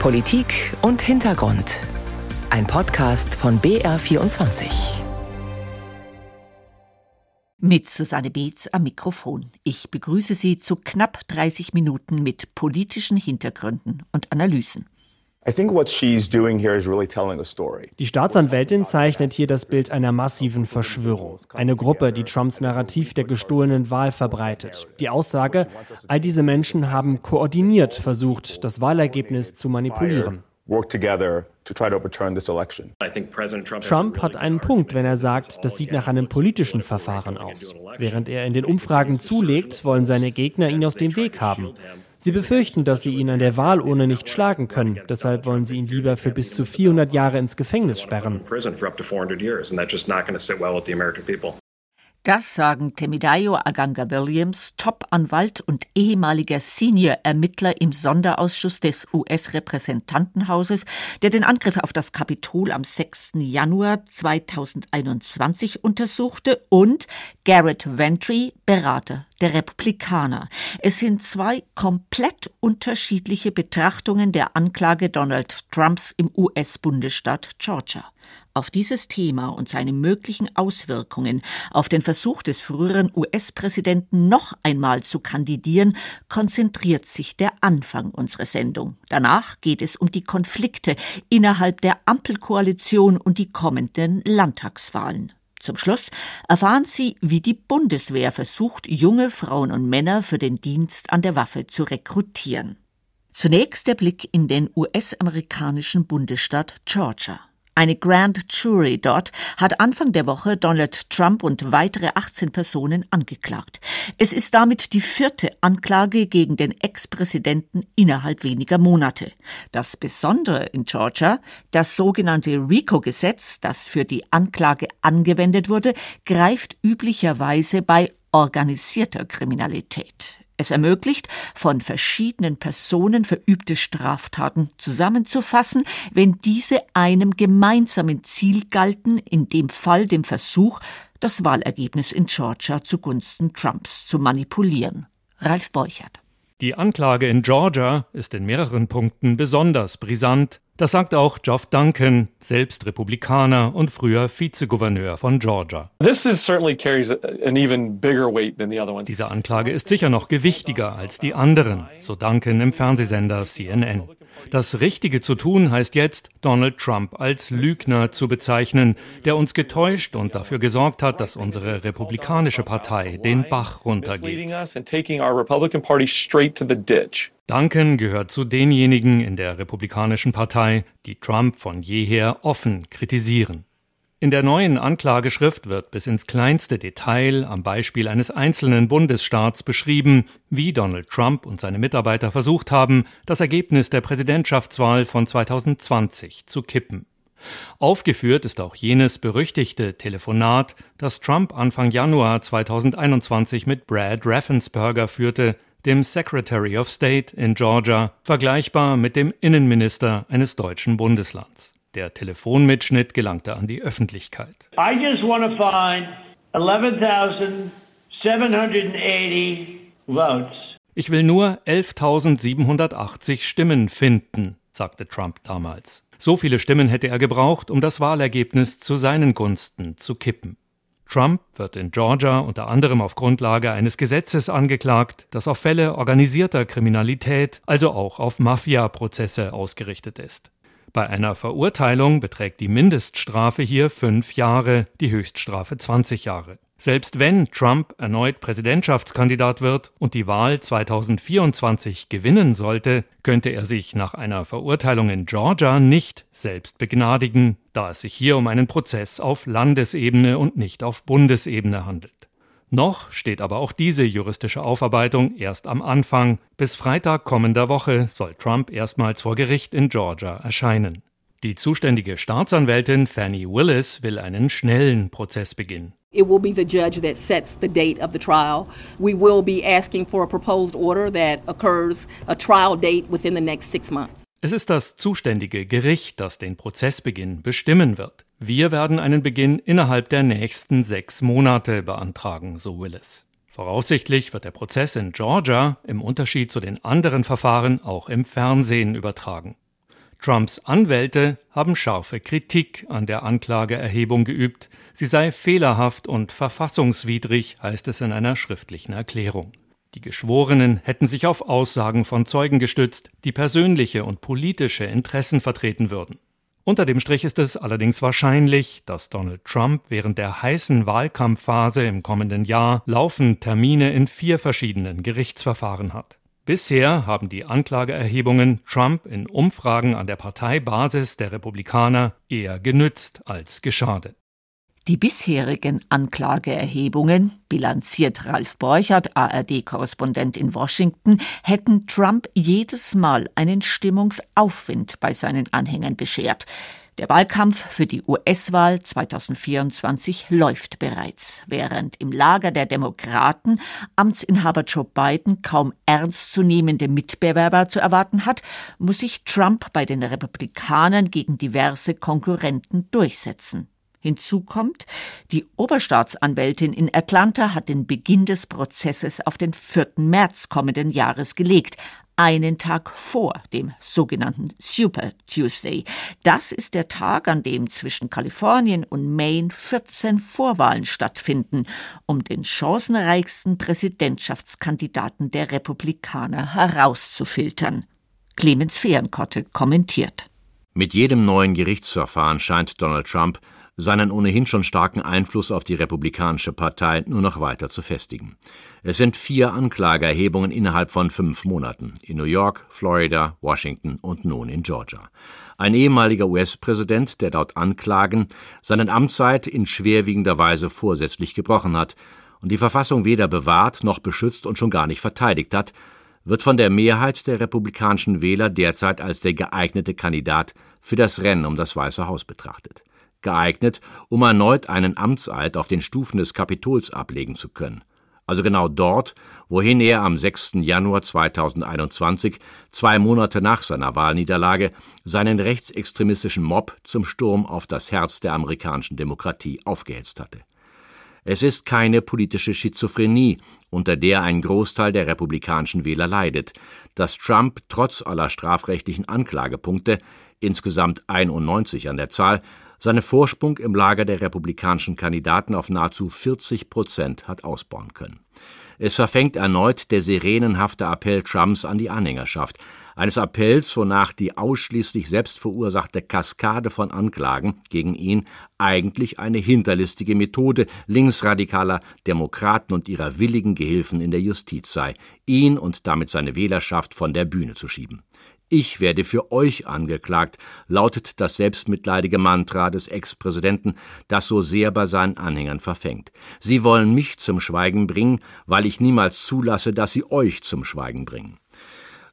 Politik und Hintergrund. Ein Podcast von BR24. Mit Susanne Beetz am Mikrofon. Ich begrüße Sie zu knapp 30 Minuten mit politischen Hintergründen und Analysen. Die Staatsanwältin zeichnet hier das Bild einer massiven Verschwörung. Eine Gruppe, die Trumps Narrativ der gestohlenen Wahl verbreitet. Die Aussage, all diese Menschen haben koordiniert versucht, das Wahlergebnis zu manipulieren. Trump hat einen Punkt, wenn er sagt, das sieht nach einem politischen Verfahren aus. Während er in den Umfragen zulegt, wollen seine Gegner ihn aus dem Weg haben. Sie befürchten, dass sie ihn an der Wahlurne nicht schlagen können. Deshalb wollen sie ihn lieber für bis zu 400 Jahre ins Gefängnis sperren. Das sagen Temidayo Aganga Williams, Top-Anwalt und ehemaliger Senior-Ermittler im Sonderausschuss des US-Repräsentantenhauses, der den Angriff auf das Kapitol am 6. Januar 2021 untersuchte, und Garrett Ventry, Berater der Republikaner. Es sind zwei komplett unterschiedliche Betrachtungen der Anklage Donald Trumps im US-Bundesstaat Georgia. Auf dieses Thema und seine möglichen Auswirkungen auf den Versuch des früheren US-Präsidenten noch einmal zu kandidieren, konzentriert sich der Anfang unserer Sendung. Danach geht es um die Konflikte innerhalb der Ampelkoalition und die kommenden Landtagswahlen. Zum Schluss erfahren Sie, wie die Bundeswehr versucht, junge Frauen und Männer für den Dienst an der Waffe zu rekrutieren. Zunächst der Blick in den US-amerikanischen Bundesstaat Georgia. Eine Grand Jury dort hat Anfang der Woche Donald Trump und weitere 18 Personen angeklagt. Es ist damit die vierte Anklage gegen den Ex-Präsidenten innerhalb weniger Monate. Das Besondere in Georgia, das sogenannte RICO-Gesetz, das für die Anklage angewendet wurde, greift üblicherweise bei organisierter Kriminalität. Es ermöglicht, von verschiedenen Personen verübte Straftaten zusammenzufassen, wenn diese einem gemeinsamen Ziel galten, in dem Fall dem Versuch, das Wahlergebnis in Georgia zugunsten Trumps zu manipulieren. Ralf Beuchert. Die Anklage in Georgia ist in mehreren Punkten besonders brisant, das sagt auch Geoff Duncan, selbst Republikaner und früher Vizegouverneur von Georgia. Diese Anklage ist sicher noch gewichtiger als die anderen, so Duncan im Fernsehsender CNN. Das Richtige zu tun heißt jetzt, Donald Trump als Lügner zu bezeichnen, der uns getäuscht und dafür gesorgt hat, dass unsere republikanische Partei den Bach runtergeht. Duncan gehört zu denjenigen in der Republikanischen Partei, die Trump von jeher offen kritisieren. In der neuen Anklageschrift wird bis ins kleinste Detail am Beispiel eines einzelnen Bundesstaats beschrieben, wie Donald Trump und seine Mitarbeiter versucht haben, das Ergebnis der Präsidentschaftswahl von 2020 zu kippen. Aufgeführt ist auch jenes berüchtigte Telefonat, das Trump Anfang Januar 2021 mit Brad Raffensperger führte, dem Secretary of State in Georgia, vergleichbar mit dem Innenminister eines deutschen Bundeslands. Der Telefonmitschnitt gelangte an die Öffentlichkeit. I just want to find 11,780 votes. Ich will nur 11.780 Stimmen finden, sagte Trump damals. So viele Stimmen hätte er gebraucht, um das Wahlergebnis zu seinen Gunsten zu kippen. Trump wird in Georgia unter anderem auf Grundlage eines Gesetzes angeklagt, das auf Fälle organisierter Kriminalität, also auch auf Mafia-Prozesse ausgerichtet ist. Bei einer Verurteilung beträgt die Mindeststrafe hier fünf Jahre, die Höchststrafe 20 Jahre. Selbst wenn Trump erneut Präsidentschaftskandidat wird und die Wahl 2024 gewinnen sollte, könnte er sich nach einer Verurteilung in Georgia nicht selbst begnadigen, da es sich hier um einen Prozess auf Landesebene und nicht auf Bundesebene handelt. Noch steht aber auch diese juristische Aufarbeitung erst am Anfang. Bis Freitag kommender Woche soll Trump erstmals vor Gericht in Georgia erscheinen. Die zuständige Staatsanwältin Fannie Willis will einen schnellen Prozess beginnen. It will be the judge that sets the date of the trial. We will be asking for a proposed order that occurs a trial date within the next six months. Es ist das zuständige Gericht, das den Prozessbeginn bestimmen wird. Wir werden einen Beginn innerhalb der nächsten sechs Monate beantragen, so Willis. Voraussichtlich wird der Prozess in Georgia im Unterschied zu den anderen Verfahren auch im Fernsehen übertragen. Trumps Anwälte haben scharfe Kritik an der Anklageerhebung geübt. Sie sei fehlerhaft und verfassungswidrig, heißt es in einer schriftlichen Erklärung. Die Geschworenen hätten sich auf Aussagen von Zeugen gestützt, die persönliche und politische Interessen vertreten würden. Unter dem Strich ist es allerdings wahrscheinlich, dass Donald Trump während der heißen Wahlkampfphase im kommenden Jahr laufend Termine in vier verschiedenen Gerichtsverfahren hat. Bisher haben die Anklageerhebungen Trump in Umfragen an der Parteibasis der Republikaner eher genützt als geschadet. Die bisherigen Anklageerhebungen, bilanziert Ralf Borchert, ARD-Korrespondent in Washington, hätten Trump jedes Mal einen Stimmungsaufwind bei seinen Anhängern beschert. Der Wahlkampf für die US-Wahl 2024 läuft bereits, während im Lager der Demokraten Amtsinhaber Joe Biden kaum ernstzunehmende Mitbewerber zu erwarten hat, muss sich Trump bei den Republikanern gegen diverse Konkurrenten durchsetzen. Hinzu kommt, die Oberstaatsanwältin in Atlanta hat den Beginn des Prozesses auf den 4. März kommenden Jahres gelegt, einen Tag vor dem sogenannten Super Tuesday. Das ist der Tag, an dem zwischen Kalifornien und Maine 14 Vorwahlen stattfinden, um den chancenreichsten Präsidentschaftskandidaten der Republikaner herauszufiltern. Clemens Fehrenkotte kommentiert. Mit jedem neuen Gerichtsverfahren scheint Donald Trump seinen ohnehin schon starken Einfluss auf die Republikanische Partei nur noch weiter zu festigen. Es sind vier Anklageerhebungen innerhalb von fünf Monaten in New York, Florida, Washington und nun in Georgia. Ein ehemaliger US-Präsident, der laut Anklagen seinen Amtszeit in schwerwiegender Weise vorsätzlich gebrochen hat und die Verfassung weder bewahrt noch beschützt und schon gar nicht verteidigt hat, wird von der Mehrheit der republikanischen Wähler derzeit als der geeignete Kandidat für das Rennen um das Weiße Haus betrachtet geeignet, um erneut einen Amtseid auf den Stufen des Kapitols ablegen zu können. Also genau dort, wohin er am 6. Januar 2021, zwei Monate nach seiner Wahlniederlage, seinen rechtsextremistischen Mob zum Sturm auf das Herz der amerikanischen Demokratie aufgehetzt hatte. Es ist keine politische Schizophrenie, unter der ein Großteil der republikanischen Wähler leidet, dass Trump trotz aller strafrechtlichen Anklagepunkte, insgesamt 91 an der Zahl, seine Vorsprung im Lager der republikanischen Kandidaten auf nahezu 40 Prozent hat ausbauen können. Es verfängt erneut der sirenenhafte Appell Trumps an die Anhängerschaft, eines Appells, wonach die ausschließlich selbst verursachte Kaskade von Anklagen gegen ihn eigentlich eine hinterlistige Methode linksradikaler Demokraten und ihrer willigen Gehilfen in der Justiz sei, ihn und damit seine Wählerschaft von der Bühne zu schieben. Ich werde für euch angeklagt, lautet das selbstmitleidige Mantra des Ex-Präsidenten, das so sehr bei seinen Anhängern verfängt. Sie wollen mich zum Schweigen bringen, weil ich niemals zulasse, dass sie euch zum Schweigen bringen.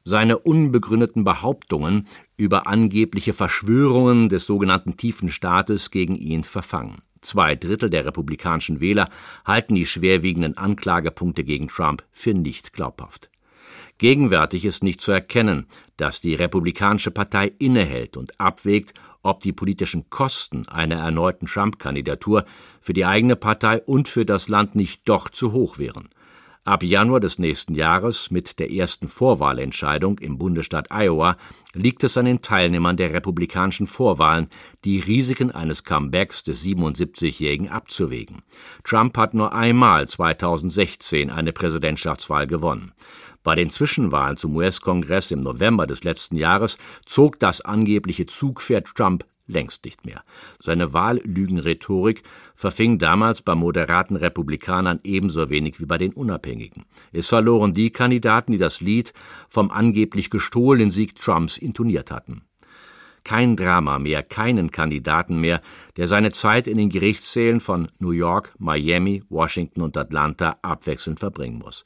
Seine unbegründeten Behauptungen über angebliche Verschwörungen des sogenannten tiefen Staates gegen ihn verfangen. Zwei Drittel der republikanischen Wähler halten die schwerwiegenden Anklagepunkte gegen Trump für nicht glaubhaft. Gegenwärtig ist nicht zu erkennen, dass die Republikanische Partei innehält und abwägt, ob die politischen Kosten einer erneuten Trump-Kandidatur für die eigene Partei und für das Land nicht doch zu hoch wären. Ab Januar des nächsten Jahres mit der ersten Vorwahlentscheidung im Bundesstaat Iowa liegt es an den Teilnehmern der republikanischen Vorwahlen, die Risiken eines Comebacks des 77-Jährigen abzuwägen. Trump hat nur einmal 2016 eine Präsidentschaftswahl gewonnen. Bei den Zwischenwahlen zum US-Kongress im November des letzten Jahres zog das angebliche Zugpferd Trump längst nicht mehr. Seine Wahllügenrhetorik verfing damals bei moderaten Republikanern ebenso wenig wie bei den Unabhängigen. Es verloren die Kandidaten, die das Lied vom angeblich gestohlenen Sieg Trumps intoniert hatten. Kein Drama mehr, keinen Kandidaten mehr, der seine Zeit in den Gerichtssälen von New York, Miami, Washington und Atlanta abwechselnd verbringen muss.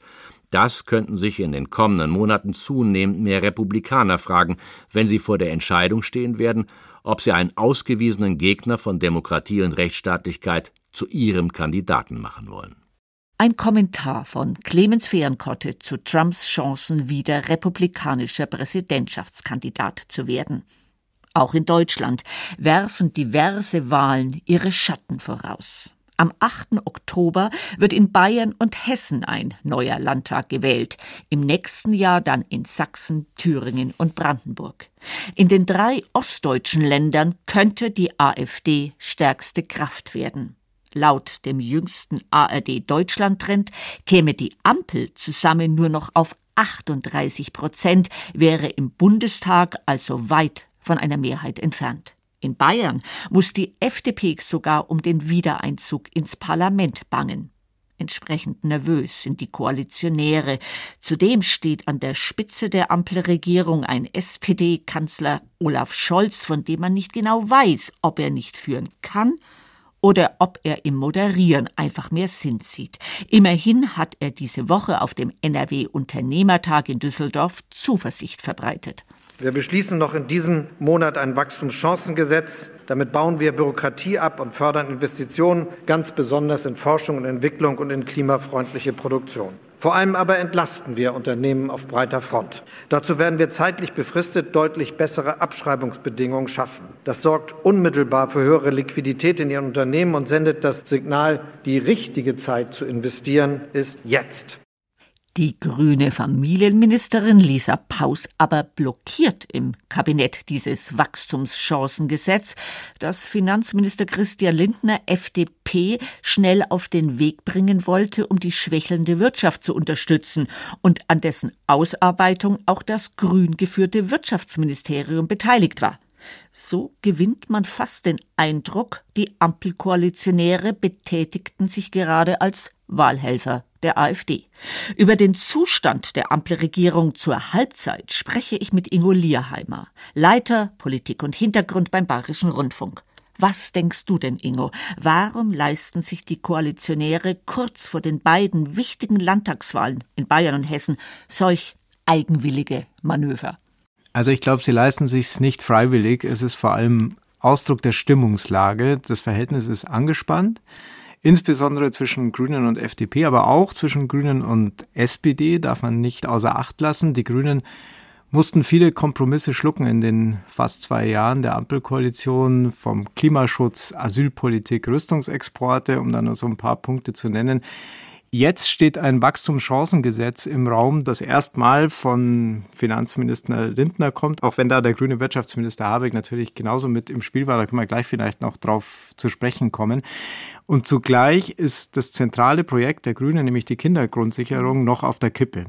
Das könnten sich in den kommenden Monaten zunehmend mehr Republikaner fragen, wenn sie vor der Entscheidung stehen werden, ob sie einen ausgewiesenen Gegner von Demokratie und Rechtsstaatlichkeit zu ihrem Kandidaten machen wollen. Ein Kommentar von Clemens Fehrenkotte zu Trumps Chancen, wieder republikanischer Präsidentschaftskandidat zu werden. Auch in Deutschland werfen diverse Wahlen ihre Schatten voraus. Am 8. Oktober wird in Bayern und Hessen ein neuer Landtag gewählt, im nächsten Jahr dann in Sachsen, Thüringen und Brandenburg. In den drei ostdeutschen Ländern könnte die AfD stärkste Kraft werden. Laut dem jüngsten ARD Deutschland Trend käme die Ampel zusammen nur noch auf 38 Prozent, wäre im Bundestag also weit von einer Mehrheit entfernt. In Bayern muss die FDP sogar um den Wiedereinzug ins Parlament bangen. Entsprechend nervös sind die Koalitionäre. Zudem steht an der Spitze der Ampelregierung ein SPD-Kanzler Olaf Scholz, von dem man nicht genau weiß, ob er nicht führen kann oder ob er im Moderieren einfach mehr Sinn sieht. Immerhin hat er diese Woche auf dem NRW Unternehmertag in Düsseldorf Zuversicht verbreitet. Wir beschließen noch in diesem Monat ein Wachstumschancengesetz. Damit bauen wir Bürokratie ab und fördern Investitionen, ganz besonders in Forschung und Entwicklung und in klimafreundliche Produktion. Vor allem aber entlasten wir Unternehmen auf breiter Front. Dazu werden wir zeitlich befristet deutlich bessere Abschreibungsbedingungen schaffen. Das sorgt unmittelbar für höhere Liquidität in Ihren Unternehmen und sendet das Signal, die richtige Zeit zu investieren ist jetzt. Die grüne Familienministerin Lisa Paus aber blockiert im Kabinett dieses Wachstumschancengesetz, das Finanzminister Christian Lindner FDP schnell auf den Weg bringen wollte, um die schwächelnde Wirtschaft zu unterstützen und an dessen Ausarbeitung auch das grün geführte Wirtschaftsministerium beteiligt war. So gewinnt man fast den Eindruck, die Ampelkoalitionäre betätigten sich gerade als Wahlhelfer der AfD. Über den Zustand der Ampelregierung zur Halbzeit spreche ich mit Ingo Lierheimer, Leiter Politik und Hintergrund beim Bayerischen Rundfunk. Was denkst du denn, Ingo? Warum leisten sich die Koalitionäre kurz vor den beiden wichtigen Landtagswahlen in Bayern und Hessen solch eigenwillige Manöver? Also ich glaube, sie leisten sich nicht freiwillig. Es ist vor allem Ausdruck der Stimmungslage. Das Verhältnis ist angespannt insbesondere zwischen Grünen und FDP, aber auch zwischen Grünen und SPD darf man nicht außer Acht lassen. Die Grünen mussten viele Kompromisse schlucken in den fast zwei Jahren der Ampelkoalition vom Klimaschutz, Asylpolitik, Rüstungsexporte, um dann nur so ein paar Punkte zu nennen. Jetzt steht ein Wachstumschancengesetz im Raum, das erstmal von Finanzminister Lindner kommt, auch wenn da der grüne Wirtschaftsminister Habeck natürlich genauso mit im Spiel war. Da können wir gleich vielleicht noch drauf zu sprechen kommen. Und zugleich ist das zentrale Projekt der Grünen, nämlich die Kindergrundsicherung, noch auf der Kippe.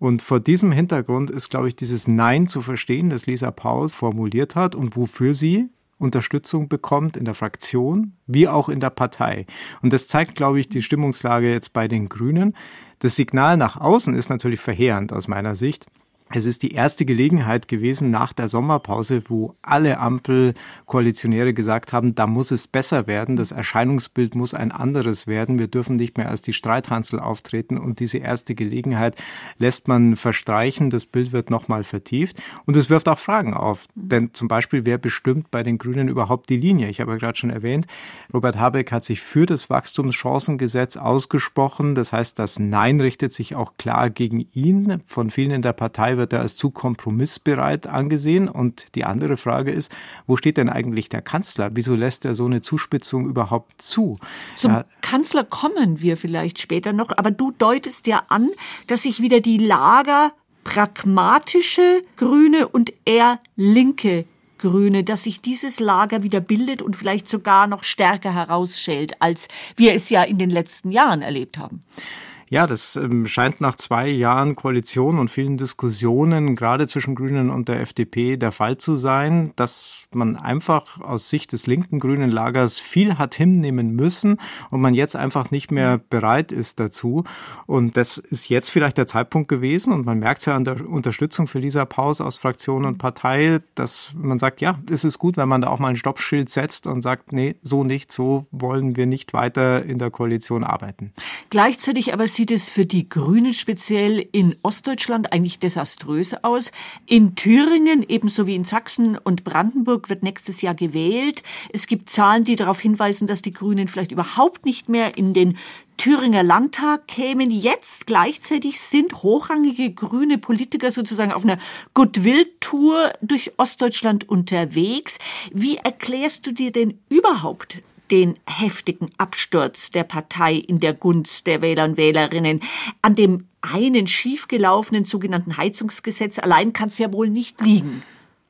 Und vor diesem Hintergrund ist, glaube ich, dieses Nein zu verstehen, das Lisa Paus formuliert hat und wofür sie Unterstützung bekommt in der Fraktion wie auch in der Partei. Und das zeigt, glaube ich, die Stimmungslage jetzt bei den Grünen. Das Signal nach außen ist natürlich verheerend aus meiner Sicht. Es ist die erste Gelegenheit gewesen nach der Sommerpause, wo alle Ampelkoalitionäre gesagt haben, da muss es besser werden, das Erscheinungsbild muss ein anderes werden, wir dürfen nicht mehr als die Streithansel auftreten und diese erste Gelegenheit lässt man verstreichen, das Bild wird nochmal vertieft und es wirft auch Fragen auf, denn zum Beispiel, wer bestimmt bei den Grünen überhaupt die Linie? Ich habe ja gerade schon erwähnt, Robert Habeck hat sich für das Wachstumschancengesetz ausgesprochen, das heißt, das Nein richtet sich auch klar gegen ihn, von vielen in der Partei wird er als zu kompromissbereit angesehen. Und die andere Frage ist, wo steht denn eigentlich der Kanzler? Wieso lässt er so eine Zuspitzung überhaupt zu? Zum ja. Kanzler kommen wir vielleicht später noch, aber du deutest ja an, dass sich wieder die Lager pragmatische Grüne und eher linke Grüne, dass sich dieses Lager wieder bildet und vielleicht sogar noch stärker herausschält, als wir es ja in den letzten Jahren erlebt haben. Ja, das ähm, scheint nach zwei Jahren Koalition und vielen Diskussionen, gerade zwischen Grünen und der FDP, der Fall zu sein, dass man einfach aus Sicht des linken grünen Lagers viel hat hinnehmen müssen und man jetzt einfach nicht mehr bereit ist dazu. Und das ist jetzt vielleicht der Zeitpunkt gewesen und man merkt es ja an der Unterstützung für Lisa Paus aus Fraktion und Partei, dass man sagt, ja, es ist gut, wenn man da auch mal ein Stoppschild setzt und sagt, nee, so nicht, so wollen wir nicht weiter in der Koalition arbeiten. Gleichzeitig aber sieht es für die Grünen speziell in Ostdeutschland eigentlich desaströs aus. In Thüringen, ebenso wie in Sachsen und Brandenburg, wird nächstes Jahr gewählt. Es gibt Zahlen, die darauf hinweisen, dass die Grünen vielleicht überhaupt nicht mehr in den Thüringer Landtag kämen. Jetzt gleichzeitig sind hochrangige grüne Politiker sozusagen auf einer Goodwill-Tour durch Ostdeutschland unterwegs. Wie erklärst du dir denn überhaupt den heftigen Absturz der Partei in der Gunst der Wähler und Wählerinnen. An dem einen schiefgelaufenen sogenannten Heizungsgesetz allein kann es ja wohl nicht liegen.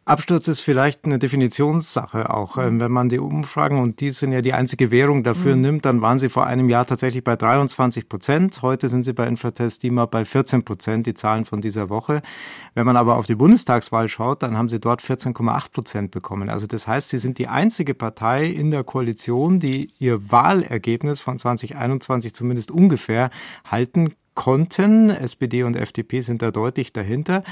Absturz ist vielleicht eine Definitionssache auch. Ähm, wenn man die Umfragen, und die sind ja die einzige Währung dafür, mhm. nimmt, dann waren sie vor einem Jahr tatsächlich bei 23 Prozent. Heute sind sie bei Infratest DIMA bei 14 Prozent, die Zahlen von dieser Woche. Wenn man aber auf die Bundestagswahl schaut, dann haben sie dort 14,8 Prozent bekommen. Also das heißt, sie sind die einzige Partei in der Koalition, die ihr Wahlergebnis von 2021 zumindest ungefähr halten konnten. SPD und FDP sind da deutlich dahinter.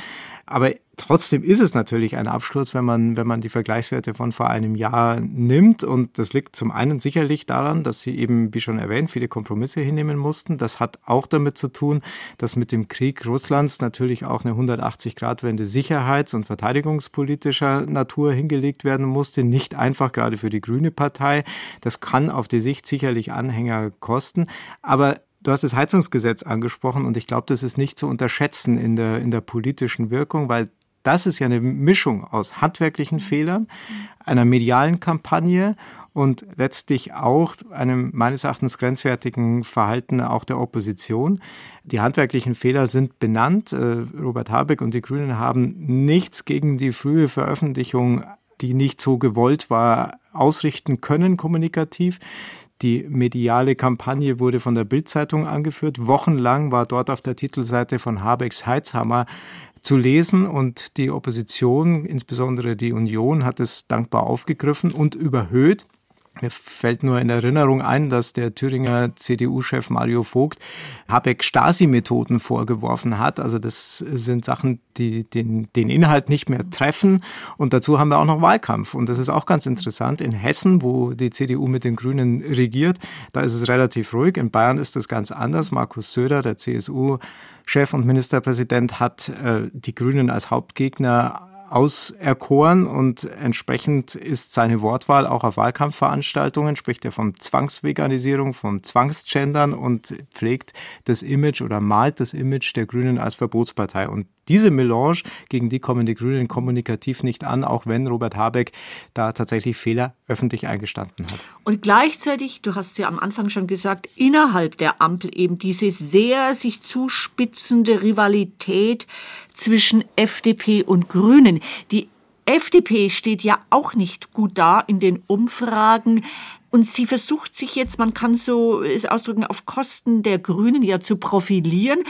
Aber trotzdem ist es natürlich ein Absturz, wenn man, wenn man die Vergleichswerte von vor einem Jahr nimmt. Und das liegt zum einen sicherlich daran, dass sie eben, wie schon erwähnt, viele Kompromisse hinnehmen mussten. Das hat auch damit zu tun, dass mit dem Krieg Russlands natürlich auch eine 180-Grad-Wende sicherheits- und verteidigungspolitischer Natur hingelegt werden musste. Nicht einfach gerade für die Grüne Partei. Das kann auf die Sicht sicherlich Anhänger kosten. Aber Du hast das Heizungsgesetz angesprochen und ich glaube, das ist nicht zu unterschätzen in der, in der politischen Wirkung, weil das ist ja eine Mischung aus handwerklichen Fehlern, einer medialen Kampagne und letztlich auch einem meines Erachtens grenzwertigen Verhalten auch der Opposition. Die handwerklichen Fehler sind benannt. Äh, Robert Habeck und die Grünen haben nichts gegen die frühe Veröffentlichung, die nicht so gewollt war, ausrichten können kommunikativ. Die mediale Kampagne wurde von der Bildzeitung angeführt. Wochenlang war dort auf der Titelseite von Habecks Heizhammer zu lesen und die Opposition, insbesondere die Union, hat es dankbar aufgegriffen und überhöht. Mir fällt nur in Erinnerung ein, dass der Thüringer CDU-Chef Mario Vogt Habeck Stasi-Methoden vorgeworfen hat. Also das sind Sachen, die den, den Inhalt nicht mehr treffen. Und dazu haben wir auch noch Wahlkampf. Und das ist auch ganz interessant. In Hessen, wo die CDU mit den Grünen regiert, da ist es relativ ruhig. In Bayern ist das ganz anders. Markus Söder, der CSU, Chef und Ministerpräsident hat äh, die Grünen als Hauptgegner auserkoren und entsprechend ist seine Wortwahl auch auf Wahlkampfveranstaltungen, spricht er von Zwangsveganisierung, vom Zwangsgendern und pflegt das Image oder malt das Image der Grünen als Verbotspartei. Und diese Melange, gegen die kommen die Grünen kommunikativ nicht an, auch wenn Robert Habeck da tatsächlich Fehler öffentlich eingestanden hat. Und gleichzeitig, du hast ja am Anfang schon gesagt, innerhalb der Ampel eben diese sehr sich zuspitzende Rivalität zwischen FDP und Grünen. Die FDP steht ja auch nicht gut da in den Umfragen. Und sie versucht sich jetzt, man kann so es ausdrücken, auf Kosten der Grünen ja zu profilieren.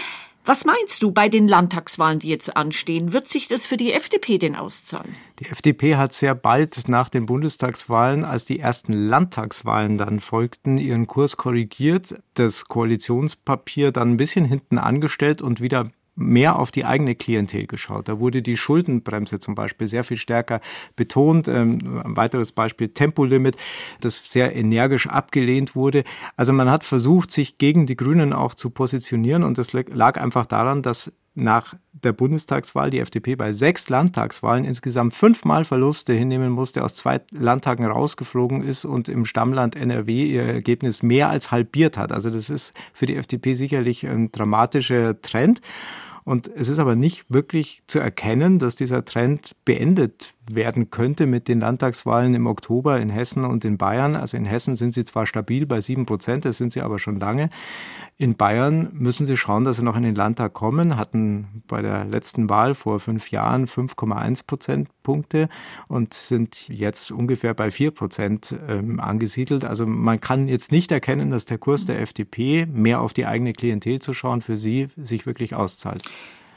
Was meinst du bei den Landtagswahlen, die jetzt anstehen? Wird sich das für die FDP denn auszahlen? Die FDP hat sehr bald nach den Bundestagswahlen, als die ersten Landtagswahlen dann folgten, ihren Kurs korrigiert, das Koalitionspapier dann ein bisschen hinten angestellt und wieder mehr auf die eigene Klientel geschaut. Da wurde die Schuldenbremse zum Beispiel sehr viel stärker betont. Ähm, ein weiteres Beispiel Tempolimit, das sehr energisch abgelehnt wurde. Also man hat versucht, sich gegen die Grünen auch zu positionieren und das lag einfach daran, dass nach der Bundestagswahl die FDP bei sechs Landtagswahlen insgesamt fünfmal Verluste hinnehmen musste, aus zwei Landtagen rausgeflogen ist und im Stammland NRW ihr Ergebnis mehr als halbiert hat. Also das ist für die FDP sicherlich ein dramatischer Trend. Und es ist aber nicht wirklich zu erkennen, dass dieser Trend beendet werden könnte mit den Landtagswahlen im Oktober in Hessen und in Bayern. Also in Hessen sind sie zwar stabil bei sieben Prozent, das sind sie aber schon lange. In Bayern müssen sie schauen, dass sie noch in den Landtag kommen, hatten bei der letzten Wahl vor fünf Jahren 5,1 Prozentpunkte und sind jetzt ungefähr bei vier Prozent ähm, angesiedelt. Also man kann jetzt nicht erkennen, dass der Kurs der FDP, mehr auf die eigene Klientel zu schauen, für sie sich wirklich auszahlt.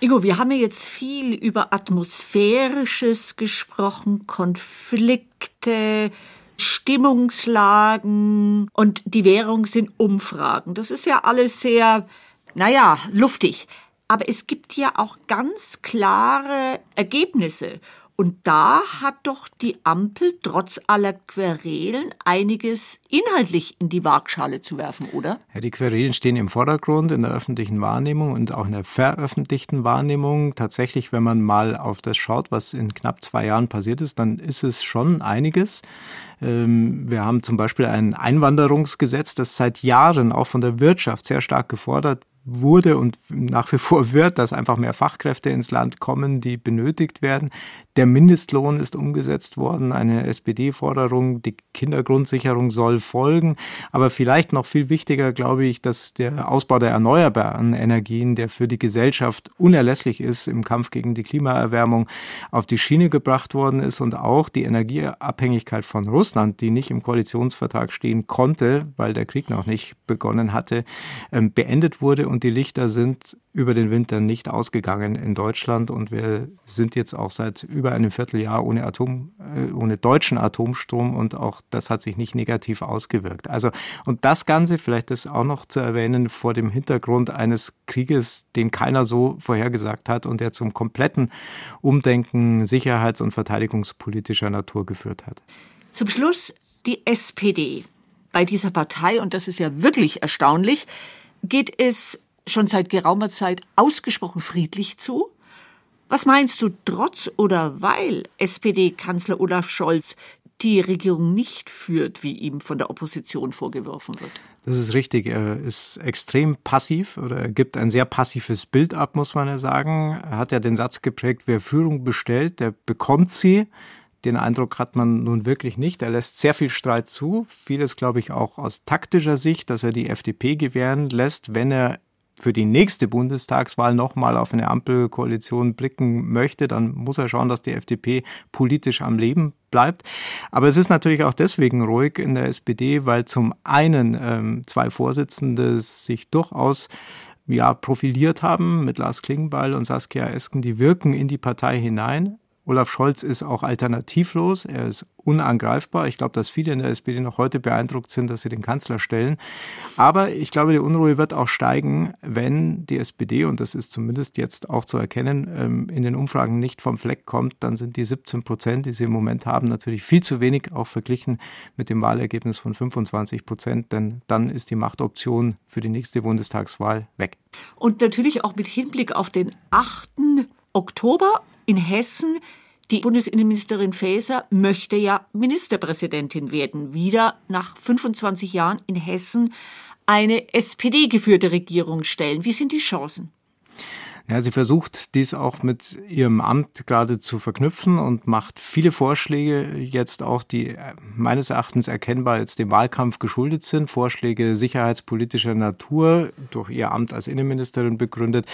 Ingo, wir haben ja jetzt viel über Atmosphärisches gesprochen, Konflikte, Stimmungslagen und die Währung sind Umfragen. Das ist ja alles sehr, naja, luftig. Aber es gibt ja auch ganz klare Ergebnisse. Und da hat doch die Ampel trotz aller Querelen einiges inhaltlich in die Waagschale zu werfen, oder? Ja, die Querelen stehen im Vordergrund in der öffentlichen Wahrnehmung und auch in der veröffentlichten Wahrnehmung. Tatsächlich, wenn man mal auf das schaut, was in knapp zwei Jahren passiert ist, dann ist es schon einiges. Ähm, wir haben zum Beispiel ein Einwanderungsgesetz, das seit Jahren auch von der Wirtschaft sehr stark gefordert wurde und nach wie vor wird, dass einfach mehr Fachkräfte ins Land kommen, die benötigt werden. Der Mindestlohn ist umgesetzt worden, eine SPD-Forderung, die Kindergrundsicherung soll folgen. Aber vielleicht noch viel wichtiger, glaube ich, dass der Ausbau der erneuerbaren Energien, der für die Gesellschaft unerlässlich ist im Kampf gegen die Klimaerwärmung, auf die Schiene gebracht worden ist und auch die Energieabhängigkeit von Russland, die nicht im Koalitionsvertrag stehen konnte, weil der Krieg noch nicht begonnen hatte, ähm, beendet wurde und die Lichter sind über den Winter nicht ausgegangen in Deutschland und wir sind jetzt auch seit über einem Vierteljahr ohne Atom, äh, ohne deutschen Atomstrom und auch das hat sich nicht negativ ausgewirkt. Also und das Ganze, vielleicht ist auch noch zu erwähnen, vor dem Hintergrund eines Krieges, den keiner so vorhergesagt hat und der zum kompletten Umdenken sicherheits- und verteidigungspolitischer Natur geführt hat. Zum Schluss die SPD. Bei dieser Partei, und das ist ja wirklich erstaunlich, geht es schon seit geraumer Zeit ausgesprochen friedlich zu? Was meinst du, trotz oder weil SPD-Kanzler Olaf Scholz die Regierung nicht führt, wie ihm von der Opposition vorgeworfen wird? Das ist richtig. Er ist extrem passiv oder er gibt ein sehr passives Bild ab, muss man ja sagen. Er hat ja den Satz geprägt, wer Führung bestellt, der bekommt sie. Den Eindruck hat man nun wirklich nicht. Er lässt sehr viel Streit zu. Vieles, glaube ich, auch aus taktischer Sicht, dass er die FDP gewähren lässt, wenn er für die nächste Bundestagswahl nochmal auf eine Ampelkoalition blicken möchte, dann muss er schauen, dass die FDP politisch am Leben bleibt. Aber es ist natürlich auch deswegen ruhig in der SPD, weil zum einen ähm, zwei Vorsitzende sich durchaus ja, profiliert haben mit Lars Klingbeil und Saskia Esken, die wirken in die Partei hinein. Olaf Scholz ist auch alternativlos, er ist unangreifbar. Ich glaube, dass viele in der SPD noch heute beeindruckt sind, dass sie den Kanzler stellen. Aber ich glaube, die Unruhe wird auch steigen, wenn die SPD, und das ist zumindest jetzt auch zu erkennen, ähm, in den Umfragen nicht vom Fleck kommt, dann sind die 17 Prozent, die sie im Moment haben, natürlich viel zu wenig, auch verglichen mit dem Wahlergebnis von 25 Prozent, denn dann ist die Machtoption für die nächste Bundestagswahl weg. Und natürlich auch mit Hinblick auf den 8. Oktober in Hessen, die Bundesinnenministerin Faeser möchte ja Ministerpräsidentin werden. Wieder nach 25 Jahren in Hessen eine SPD-geführte Regierung stellen. Wie sind die Chancen? Ja, sie versucht dies auch mit ihrem Amt gerade zu verknüpfen und macht viele Vorschläge jetzt auch, die äh, meines Erachtens erkennbar jetzt dem Wahlkampf geschuldet sind. Vorschläge sicherheitspolitischer Natur durch ihr Amt als Innenministerin begründet,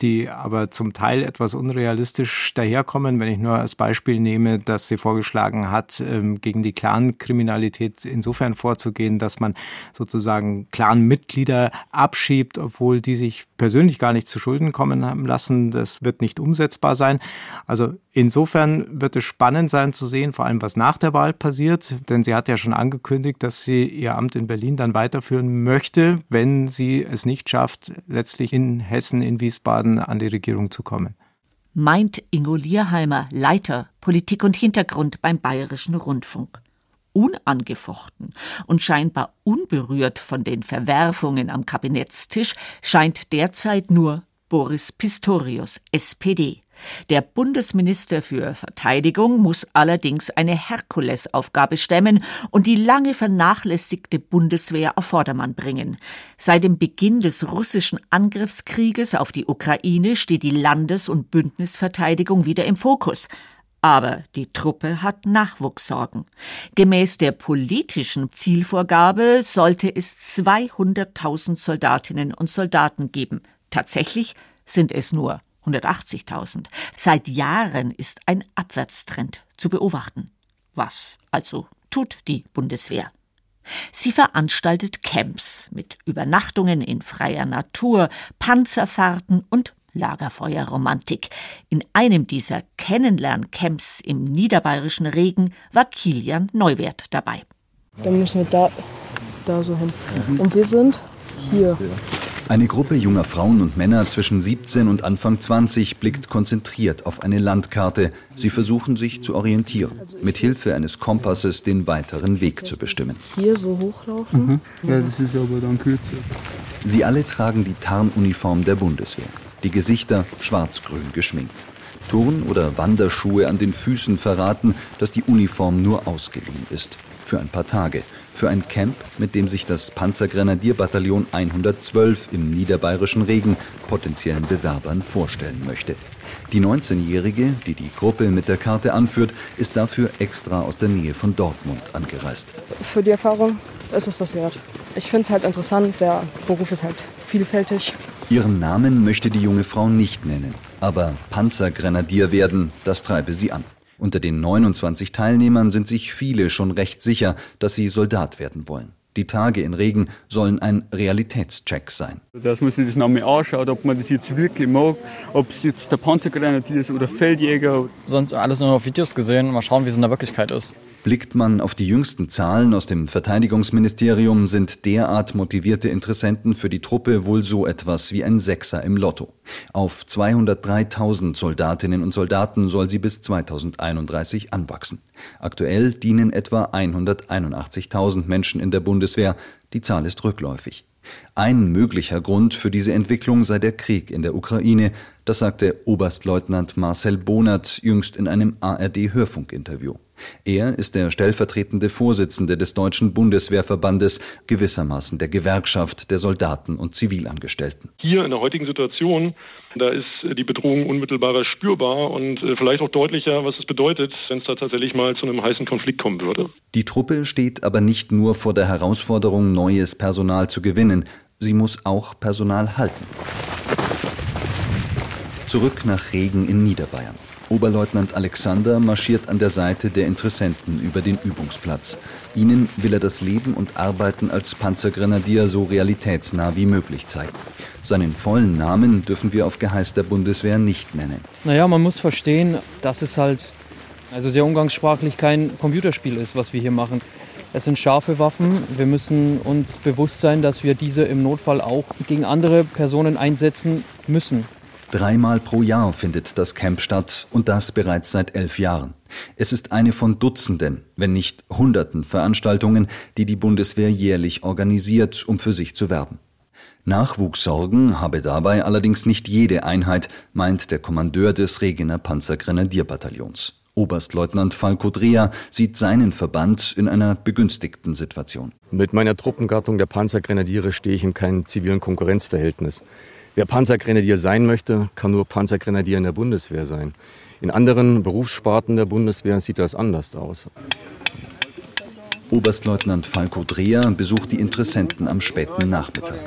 die aber zum Teil etwas unrealistisch daherkommen. Wenn ich nur als Beispiel nehme, dass sie vorgeschlagen hat, ähm, gegen die Clan-Kriminalität insofern vorzugehen, dass man sozusagen Clan-Mitglieder abschiebt, obwohl die sich persönlich gar nicht zu Schulden kommen lassen. Das wird nicht umsetzbar sein. Also insofern wird es spannend sein zu sehen, vor allem was nach der Wahl passiert. Denn sie hat ja schon angekündigt, dass sie ihr Amt in Berlin dann weiterführen möchte, wenn sie es nicht schafft, letztlich in Hessen, in Wiesbaden an die Regierung zu kommen meint Ingo Lierheimer, Leiter Politik und Hintergrund beim Bayerischen Rundfunk. Unangefochten und scheinbar unberührt von den Verwerfungen am Kabinettstisch scheint derzeit nur Boris Pistorius, SPD. Der Bundesminister für Verteidigung muss allerdings eine Herkulesaufgabe stemmen und die lange vernachlässigte Bundeswehr auf Vordermann bringen. Seit dem Beginn des russischen Angriffskrieges auf die Ukraine steht die Landes- und Bündnisverteidigung wieder im Fokus. Aber die Truppe hat Nachwuchssorgen. Gemäß der politischen Zielvorgabe sollte es 200.000 Soldatinnen und Soldaten geben. Tatsächlich sind es nur 180.000. Seit Jahren ist ein Abwärtstrend zu beobachten. Was also tut die Bundeswehr? Sie veranstaltet Camps mit Übernachtungen in freier Natur, Panzerfahrten und Lagerfeuerromantik. In einem dieser Kennenlerncamps im niederbayerischen Regen war Kilian Neuwert dabei. Dann müssen wir da, da so hin. Und wir sind hier. Eine Gruppe junger Frauen und Männer zwischen 17 und Anfang 20 blickt konzentriert auf eine Landkarte. Sie versuchen sich zu orientieren, mit Hilfe eines Kompasses den weiteren Weg zu bestimmen. Hier so hochlaufen? Mhm. Ja, das ist aber dann kürzer. Sie alle tragen die Tarnuniform der Bundeswehr. Die Gesichter schwarz-grün geschminkt. Turn- oder Wanderschuhe an den Füßen verraten, dass die Uniform nur ausgeliehen ist. für ein paar Tage, für ein Camp, mit dem sich das Panzergrenadierbataillon 112 im niederbayerischen Regen potenziellen Bewerbern vorstellen möchte. Die 19-Jährige, die die Gruppe mit der Karte anführt, ist dafür extra aus der Nähe von Dortmund angereist. Für die Erfahrung ist es das wert. Ich finde es halt interessant, der Beruf ist halt vielfältig. Ihren Namen möchte die junge Frau nicht nennen, aber Panzergrenadier werden, das treibe sie an. Unter den 29 Teilnehmern sind sich viele schon recht sicher, dass sie Soldat werden wollen. Die Tage in Regen sollen ein Realitätscheck sein. Dass man sich das nochmal anschaut, ob man das jetzt wirklich mag, ob es jetzt der Panzergrenadier ist oder Feldjäger. Sonst alles nur auf Videos gesehen, mal schauen, wie es in der Wirklichkeit ist. Blickt man auf die jüngsten Zahlen aus dem Verteidigungsministerium, sind derart motivierte Interessenten für die Truppe wohl so etwas wie ein Sechser im Lotto. Auf 203.000 Soldatinnen und Soldaten soll sie bis 2031 anwachsen. Aktuell dienen etwa 181.000 Menschen in der Bundeswehr. Die Zahl ist rückläufig. Ein möglicher Grund für diese Entwicklung sei der Krieg in der Ukraine, das sagte Oberstleutnant Marcel Bonert jüngst in einem ARD-Hörfunkinterview. Er ist der stellvertretende Vorsitzende des Deutschen Bundeswehrverbandes, gewissermaßen der Gewerkschaft der Soldaten und Zivilangestellten. Hier in der heutigen Situation, da ist die Bedrohung unmittelbarer spürbar und äh, vielleicht auch deutlicher, was es bedeutet, wenn es da tatsächlich mal zu einem heißen Konflikt kommen würde. Die Truppe steht aber nicht nur vor der Herausforderung, neues Personal zu gewinnen, sie muss auch Personal halten. Zurück nach Regen in Niederbayern. Oberleutnant Alexander marschiert an der Seite der Interessenten über den Übungsplatz. Ihnen will er das Leben und Arbeiten als Panzergrenadier so realitätsnah wie möglich zeigen. Seinen vollen Namen dürfen wir auf Geheiß der Bundeswehr nicht nennen. Naja, man muss verstehen, dass es halt, also sehr umgangssprachlich, kein Computerspiel ist, was wir hier machen. Es sind scharfe Waffen. Wir müssen uns bewusst sein, dass wir diese im Notfall auch gegen andere Personen einsetzen müssen. Dreimal pro Jahr findet das Camp statt und das bereits seit elf Jahren. Es ist eine von Dutzenden, wenn nicht Hunderten Veranstaltungen, die die Bundeswehr jährlich organisiert, um für sich zu werben. Nachwuchssorgen habe dabei allerdings nicht jede Einheit, meint der Kommandeur des Regener Panzergrenadierbataillons. Oberstleutnant Falco Dreher sieht seinen Verband in einer begünstigten Situation. Mit meiner Truppengattung der Panzergrenadiere stehe ich in keinem zivilen Konkurrenzverhältnis. Wer Panzergrenadier sein möchte, kann nur Panzergrenadier in der Bundeswehr sein. In anderen Berufssparten der Bundeswehr sieht das anders aus. Oberstleutnant Falco Dreher besucht die Interessenten am späten Nachmittag.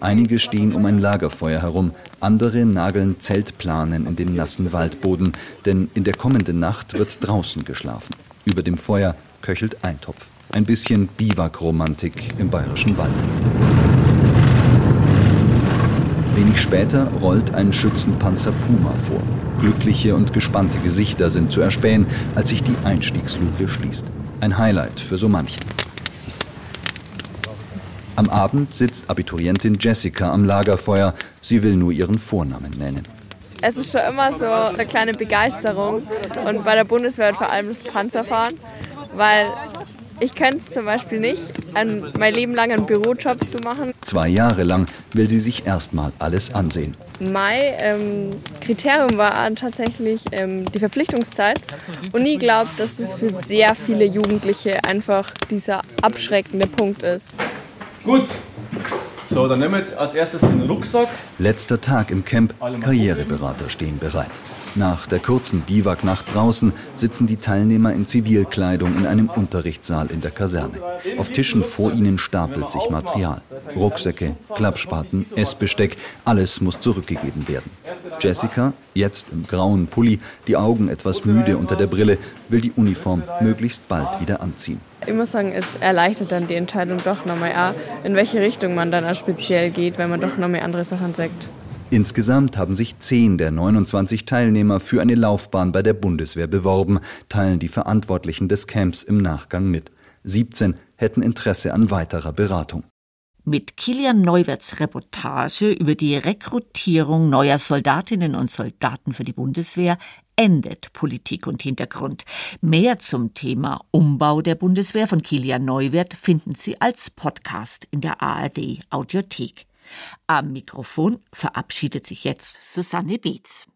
Einige stehen um ein Lagerfeuer herum, andere nageln Zeltplanen in den nassen Waldboden, denn in der kommenden Nacht wird draußen geschlafen. Über dem Feuer köchelt Eintopf. Ein bisschen Biwakromantik im bayerischen Wald. Wenig später rollt ein Schützenpanzer Puma vor. Glückliche und gespannte Gesichter sind zu erspähen, als sich die Einstiegsluke schließt. Ein Highlight für so manchen. Am Abend sitzt Abiturientin Jessica am Lagerfeuer. Sie will nur ihren Vornamen nennen. Es ist schon immer so eine kleine Begeisterung und bei der Bundeswehr vor allem das Panzerfahren, weil ich könnte es zum Beispiel nicht, ein, mein Leben lang einen Bürojob zu machen. Zwei Jahre lang will sie sich erstmal alles ansehen. Mein ähm, Kriterium war tatsächlich ähm, die Verpflichtungszeit. Und nie glaubt, dass das für sehr viele Jugendliche einfach dieser abschreckende Punkt ist. Gut. So, dann nehmen wir jetzt als erstes den Rucksack. Letzter Tag im Camp. Karriereberater stehen bereit. Nach der kurzen Biwaknacht draußen sitzen die Teilnehmer in Zivilkleidung in einem Unterrichtssaal in der Kaserne. Auf Tischen vor ihnen stapelt sich Material. Rucksäcke, Klappspaten, Essbesteck, alles muss zurückgegeben werden. Jessica, jetzt im grauen Pulli, die Augen etwas müde unter der Brille, will die Uniform möglichst bald wieder anziehen. Ich muss sagen, es erleichtert dann die Entscheidung doch nochmal, in welche Richtung man dann speziell geht, wenn man doch nochmal andere Sachen sagt. Insgesamt haben sich zehn der 29 Teilnehmer für eine Laufbahn bei der Bundeswehr beworben, teilen die Verantwortlichen des Camps im Nachgang mit. 17 hätten Interesse an weiterer Beratung. Mit Kilian Neuwerts Reportage über die Rekrutierung neuer Soldatinnen und Soldaten für die Bundeswehr endet Politik und Hintergrund. Mehr zum Thema Umbau der Bundeswehr von Kilian Neuwert finden Sie als Podcast in der ARD Audiothek. Am Mikrofon verabschiedet sich jetzt Susanne Beetz.